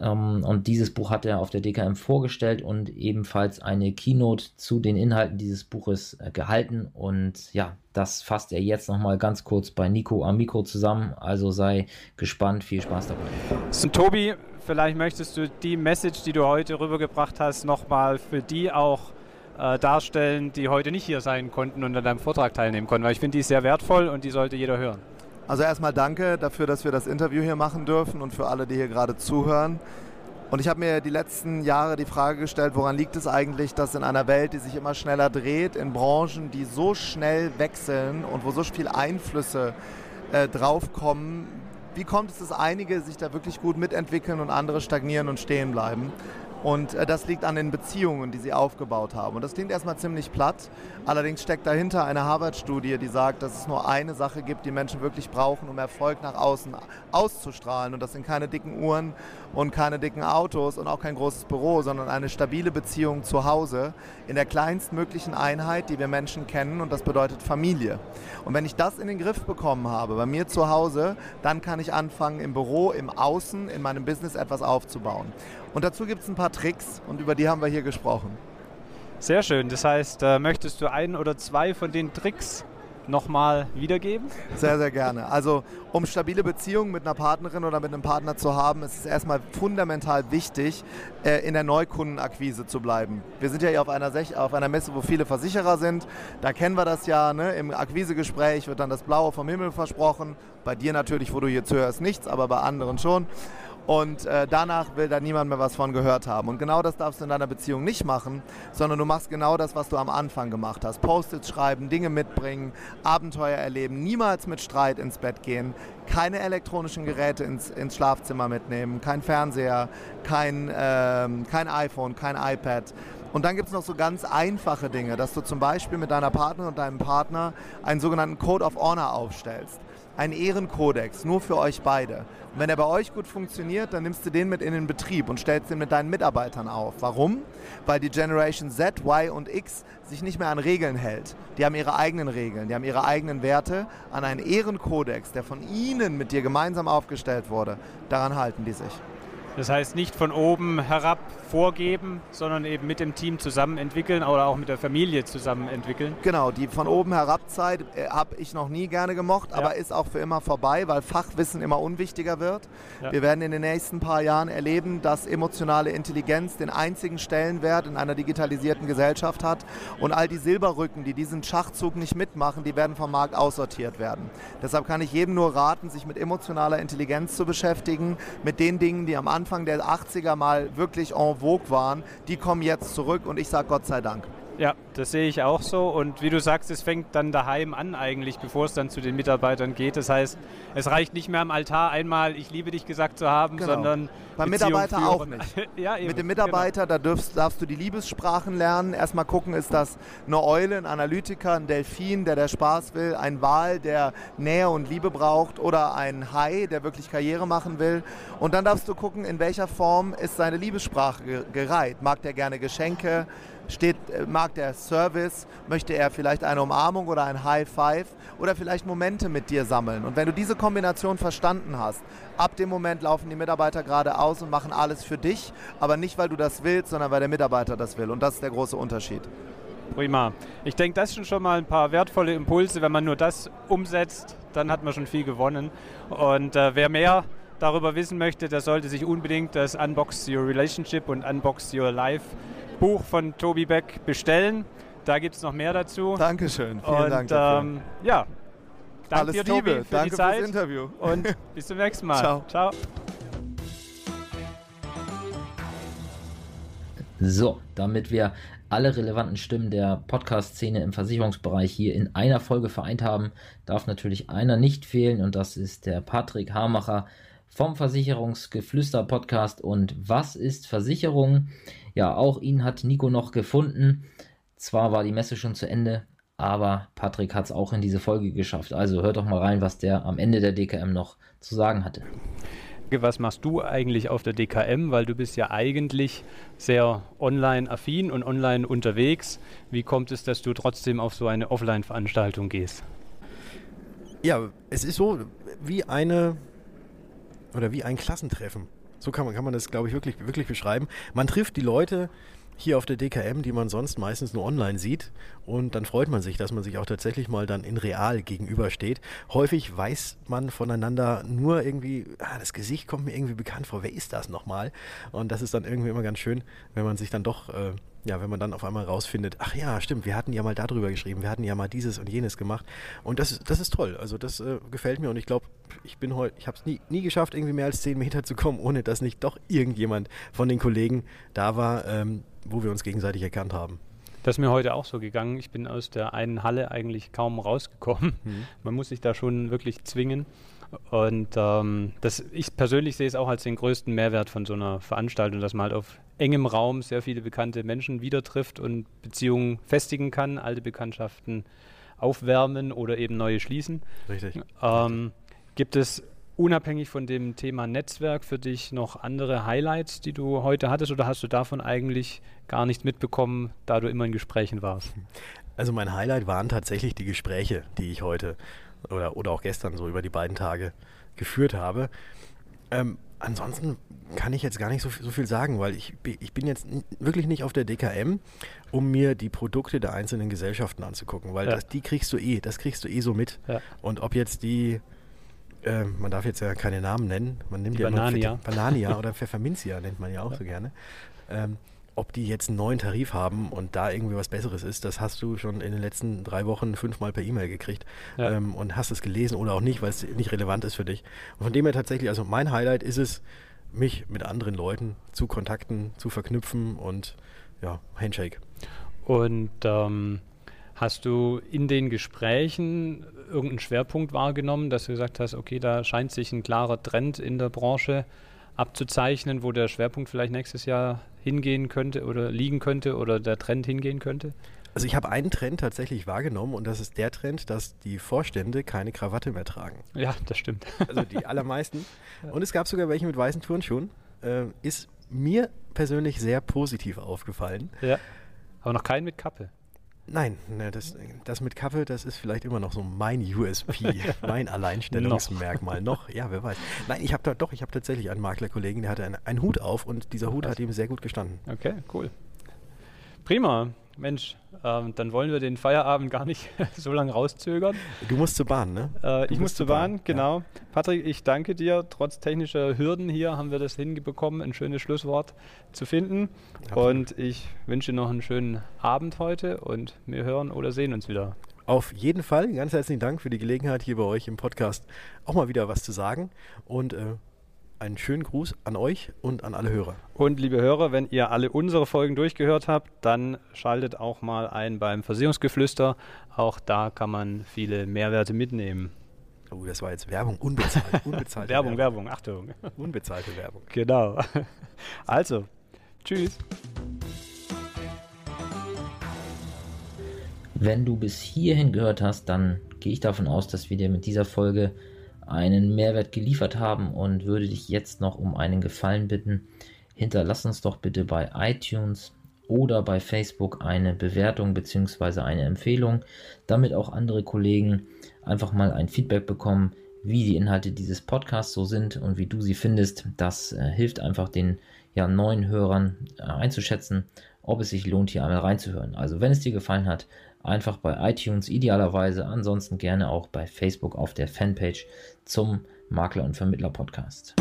Ähm, und dieses Buch hat er auf der DKM vorgestellt und ebenfalls eine Keynote zu den Inhalten dieses Buches äh, gehalten. Und ja, das fasst er jetzt nochmal ganz kurz bei Nico Amico zusammen. Also sei gespannt, viel Spaß dabei. So, Tobi, vielleicht möchtest du die Message, die du heute rübergebracht hast, nochmal für die auch äh, darstellen, die heute nicht hier sein konnten und an deinem Vortrag teilnehmen konnten, weil ich finde, die ist sehr wertvoll und die sollte jeder hören. Also erstmal danke dafür, dass wir das Interview hier machen dürfen und für alle, die hier gerade zuhören. Und ich habe mir die letzten Jahre die Frage gestellt, woran liegt es eigentlich, dass in einer Welt, die sich immer schneller dreht, in Branchen, die so schnell wechseln und wo so viele Einflüsse äh, draufkommen, wie kommt es, dass einige sich da wirklich gut mitentwickeln und andere stagnieren und stehen bleiben? Und äh, das liegt an den Beziehungen, die sie aufgebaut haben. Und das klingt erstmal ziemlich platt. Allerdings steckt dahinter eine Harvard-Studie, die sagt, dass es nur eine Sache gibt, die Menschen wirklich brauchen, um Erfolg nach außen auszustrahlen. Und das sind keine dicken Uhren und keine dicken Autos und auch kein großes Büro, sondern eine stabile Beziehung zu Hause in der kleinstmöglichen Einheit, die wir Menschen kennen. Und das bedeutet Familie. Und wenn ich das in den Griff bekommen habe, bei mir zu Hause, dann kann ich anfangen, im Büro, im Außen, in meinem Business etwas aufzubauen. Und dazu gibt es ein paar Tricks und über die haben wir hier gesprochen. Sehr schön. Das heißt, äh, möchtest du ein oder zwei von den Tricks nochmal wiedergeben? Sehr, sehr gerne. Also, um stabile Beziehungen mit einer Partnerin oder mit einem Partner zu haben, ist es erstmal fundamental wichtig, äh, in der Neukundenakquise zu bleiben. Wir sind ja hier auf einer, auf einer Messe, wo viele Versicherer sind. Da kennen wir das ja. Ne? Im Akquisegespräch wird dann das Blaue vom Himmel versprochen. Bei dir natürlich, wo du hier zuhörst, nichts, aber bei anderen schon und äh, danach will da niemand mehr was von gehört haben. Und genau das darfst du in deiner Beziehung nicht machen, sondern du machst genau das, was du am Anfang gemacht hast. Post-its schreiben, Dinge mitbringen, Abenteuer erleben, niemals mit Streit ins Bett gehen, keine elektronischen Geräte ins, ins Schlafzimmer mitnehmen, kein Fernseher, kein, äh, kein iPhone, kein iPad. Und dann gibt es noch so ganz einfache Dinge, dass du zum Beispiel mit deiner Partnerin und deinem Partner einen sogenannten Code of Honor aufstellst ein Ehrenkodex, nur für euch beide. Und wenn er bei euch gut funktioniert, dann nimmst du den mit in den Betrieb und stellst den mit deinen Mitarbeitern auf. Warum? Weil die Generation Z, Y und X sich nicht mehr an Regeln hält. Die haben ihre eigenen Regeln, die haben ihre eigenen Werte. An einen Ehrenkodex, der von ihnen mit dir gemeinsam aufgestellt wurde, daran halten die sich. Das heißt nicht von oben herab vorgeben, sondern eben mit dem Team zusammen entwickeln oder auch mit der Familie zusammen entwickeln. Genau, die von oben herab Zeit äh, habe ich noch nie gerne gemocht, ja. aber ist auch für immer vorbei, weil Fachwissen immer unwichtiger wird. Ja. Wir werden in den nächsten paar Jahren erleben, dass emotionale Intelligenz den einzigen Stellenwert in einer digitalisierten Gesellschaft hat und all die Silberrücken, die diesen Schachzug nicht mitmachen, die werden vom Markt aussortiert werden. Deshalb kann ich jedem nur raten, sich mit emotionaler Intelligenz zu beschäftigen, mit den Dingen, die am Anfang der 80er mal wirklich en vogue waren, die kommen jetzt zurück und ich sage Gott sei Dank. Ja, das sehe ich auch so. Und wie du sagst, es fängt dann daheim an eigentlich, bevor es dann zu den Mitarbeitern geht. Das heißt, es reicht nicht mehr am Altar einmal, ich liebe dich gesagt zu haben, genau. sondern beim Mitarbeiter führen. auch nicht. ja, eben, Mit dem Mitarbeiter, genau. da darfst, darfst, du die Liebessprachen lernen. Erstmal gucken, ist das eine Eule, ein Analytiker, ein Delfin, der der Spaß will, ein Wal, der Nähe und Liebe braucht oder ein Hai, der wirklich Karriere machen will. Und dann darfst du gucken, in welcher Form ist seine Liebessprache gereiht. Mag der gerne Geschenke? Steht, äh, mag der Service, möchte er vielleicht eine Umarmung oder ein High Five oder vielleicht Momente mit dir sammeln. Und wenn du diese Kombination verstanden hast, ab dem Moment laufen die Mitarbeiter geradeaus und machen alles für dich, aber nicht, weil du das willst, sondern weil der Mitarbeiter das will. Und das ist der große Unterschied. Prima. Ich denke, das sind schon mal ein paar wertvolle Impulse. Wenn man nur das umsetzt, dann hat man schon viel gewonnen. Und äh, wer mehr darüber wissen möchte, der sollte sich unbedingt das Unbox Your Relationship und Unbox Your Life Buch von Tobi Beck bestellen. Da gibt es noch mehr dazu. Dankeschön. Vielen und, Dank. Dafür. Ähm, ja, danke Alles dir, Liebe. Tobi, für danke die Zeit. Fürs Interview. Und bis zum nächsten Mal. Ciao. Ciao. So, damit wir alle relevanten Stimmen der Podcast-Szene im Versicherungsbereich hier in einer Folge vereint haben, darf natürlich einer nicht fehlen und das ist der Patrick Hamacher vom Versicherungsgeflüster-Podcast und Was ist Versicherung? Ja, auch ihn hat Nico noch gefunden. Zwar war die Messe schon zu Ende, aber Patrick hat es auch in diese Folge geschafft. Also hört doch mal rein, was der am Ende der DKM noch zu sagen hatte. Was machst du eigentlich auf der DKM? Weil du bist ja eigentlich sehr online-affin und online unterwegs. Wie kommt es, dass du trotzdem auf so eine Offline-Veranstaltung gehst? Ja, es ist so wie eine oder wie ein Klassentreffen. So kann man, kann man das, glaube ich, wirklich, wirklich beschreiben. Man trifft die Leute hier auf der DKM, die man sonst meistens nur online sieht. Und dann freut man sich, dass man sich auch tatsächlich mal dann in real gegenübersteht. Häufig weiß man voneinander nur irgendwie, ah, das Gesicht kommt mir irgendwie bekannt vor. Wer ist das nochmal? Und das ist dann irgendwie immer ganz schön, wenn man sich dann doch äh, ja, wenn man dann auf einmal rausfindet, ach ja, stimmt, wir hatten ja mal darüber geschrieben, wir hatten ja mal dieses und jenes gemacht. Und das, das ist toll. Also das äh, gefällt mir und ich glaube, ich bin heute, ich habe es nie, nie geschafft, irgendwie mehr als zehn Meter zu kommen, ohne dass nicht doch irgendjemand von den Kollegen da war, ähm, wo wir uns gegenseitig erkannt haben. Das ist mir heute auch so gegangen. Ich bin aus der einen Halle eigentlich kaum rausgekommen. Mhm. Man muss sich da schon wirklich zwingen. Und ähm, das, ich persönlich sehe es auch als den größten Mehrwert von so einer Veranstaltung, dass man halt auf engem Raum sehr viele bekannte Menschen wieder trifft und Beziehungen festigen kann, alte Bekanntschaften aufwärmen oder eben neue schließen. Richtig. Ähm, gibt es unabhängig von dem Thema Netzwerk für dich noch andere Highlights, die du heute hattest oder hast du davon eigentlich gar nichts mitbekommen, da du immer in Gesprächen warst? Also mein Highlight waren tatsächlich die Gespräche, die ich heute oder, oder auch gestern so über die beiden Tage geführt habe. Ähm, ansonsten kann ich jetzt gar nicht so, so viel sagen, weil ich, ich bin jetzt wirklich nicht auf der DKM, um mir die Produkte der einzelnen Gesellschaften anzugucken, weil ja. das, die kriegst du eh, das kriegst du eh so mit. Ja. Und ob jetzt die, äh, man darf jetzt ja keine Namen nennen, man nimmt die ja Banania. Banania oder Pfefferminzia nennt man ja auch ja. so gerne. Ähm, ob die jetzt einen neuen Tarif haben und da irgendwie was Besseres ist, das hast du schon in den letzten drei Wochen fünfmal per E-Mail gekriegt ja. ähm, und hast es gelesen oder auch nicht, weil es nicht relevant ist für dich. Und von dem her tatsächlich, also mein Highlight ist es, mich mit anderen Leuten zu kontakten, zu verknüpfen und ja, Handshake. Und ähm, hast du in den Gesprächen irgendeinen Schwerpunkt wahrgenommen, dass du gesagt hast, okay, da scheint sich ein klarer Trend in der Branche abzuzeichnen, wo der Schwerpunkt vielleicht nächstes Jahr hingehen könnte oder liegen könnte oder der Trend hingehen könnte? Also ich habe einen Trend tatsächlich wahrgenommen und das ist der Trend, dass die Vorstände keine Krawatte mehr tragen. Ja, das stimmt. Also die allermeisten. Und es gab sogar welche mit weißen Turnschuhen. Äh, ist mir persönlich sehr positiv aufgefallen. Ja. Aber noch keinen mit Kappe. Nein, ne, das, das mit Kappe, das ist vielleicht immer noch so mein USP, mein Alleinstellungsmerkmal. noch. Ja, wer weiß. Nein, ich habe da doch, ich habe tatsächlich einen Maklerkollegen, der hatte einen, einen Hut auf und dieser Hut Was? hat ihm sehr gut gestanden. Okay, cool. Prima. Mensch, ähm, dann wollen wir den Feierabend gar nicht so lange rauszögern. Du musst zur Bahn, ne? Äh, ich muss zur Bahn, Bahn, genau. Ja. Patrick, ich danke dir. Trotz technischer Hürden hier haben wir das hinbekommen, ein schönes Schlusswort zu finden. Absolut. Und ich wünsche noch einen schönen Abend heute und wir hören oder sehen uns wieder. Auf jeden Fall, ganz herzlichen Dank für die Gelegenheit, hier bei euch im Podcast auch mal wieder was zu sagen. Und äh, einen schönen Gruß an euch und an alle Hörer. Und liebe Hörer, wenn ihr alle unsere Folgen durchgehört habt, dann schaltet auch mal ein beim Versicherungsgeflüster. Auch da kann man viele Mehrwerte mitnehmen. Oh, das war jetzt Werbung, unbezahlt, unbezahlte Werbung, Werbung, Achtung. Unbezahlte Werbung. Genau. Also, tschüss. Wenn du bis hierhin gehört hast, dann gehe ich davon aus, dass wir dir mit dieser Folge einen Mehrwert geliefert haben und würde dich jetzt noch um einen Gefallen bitten. Hinterlass uns doch bitte bei iTunes oder bei Facebook eine Bewertung bzw. eine Empfehlung, damit auch andere Kollegen einfach mal ein Feedback bekommen, wie die Inhalte dieses Podcasts so sind und wie du sie findest. Das äh, hilft einfach den ja, neuen Hörern äh, einzuschätzen, ob es sich lohnt, hier einmal reinzuhören. Also wenn es dir gefallen hat, einfach bei iTunes idealerweise, ansonsten gerne auch bei Facebook auf der Fanpage zum Makler und Vermittler Podcast.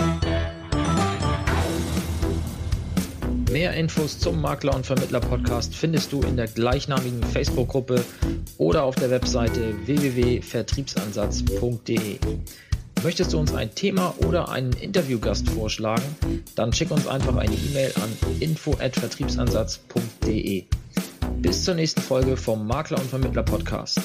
Mehr Infos zum Makler und Vermittler Podcast findest du in der gleichnamigen Facebook-Gruppe oder auf der Webseite www.vertriebsansatz.de. Möchtest du uns ein Thema oder einen Interviewgast vorschlagen? Dann schick uns einfach eine E-Mail an info@vertriebsansatz.de. Bis zur nächsten Folge vom Makler und Vermittler Podcast.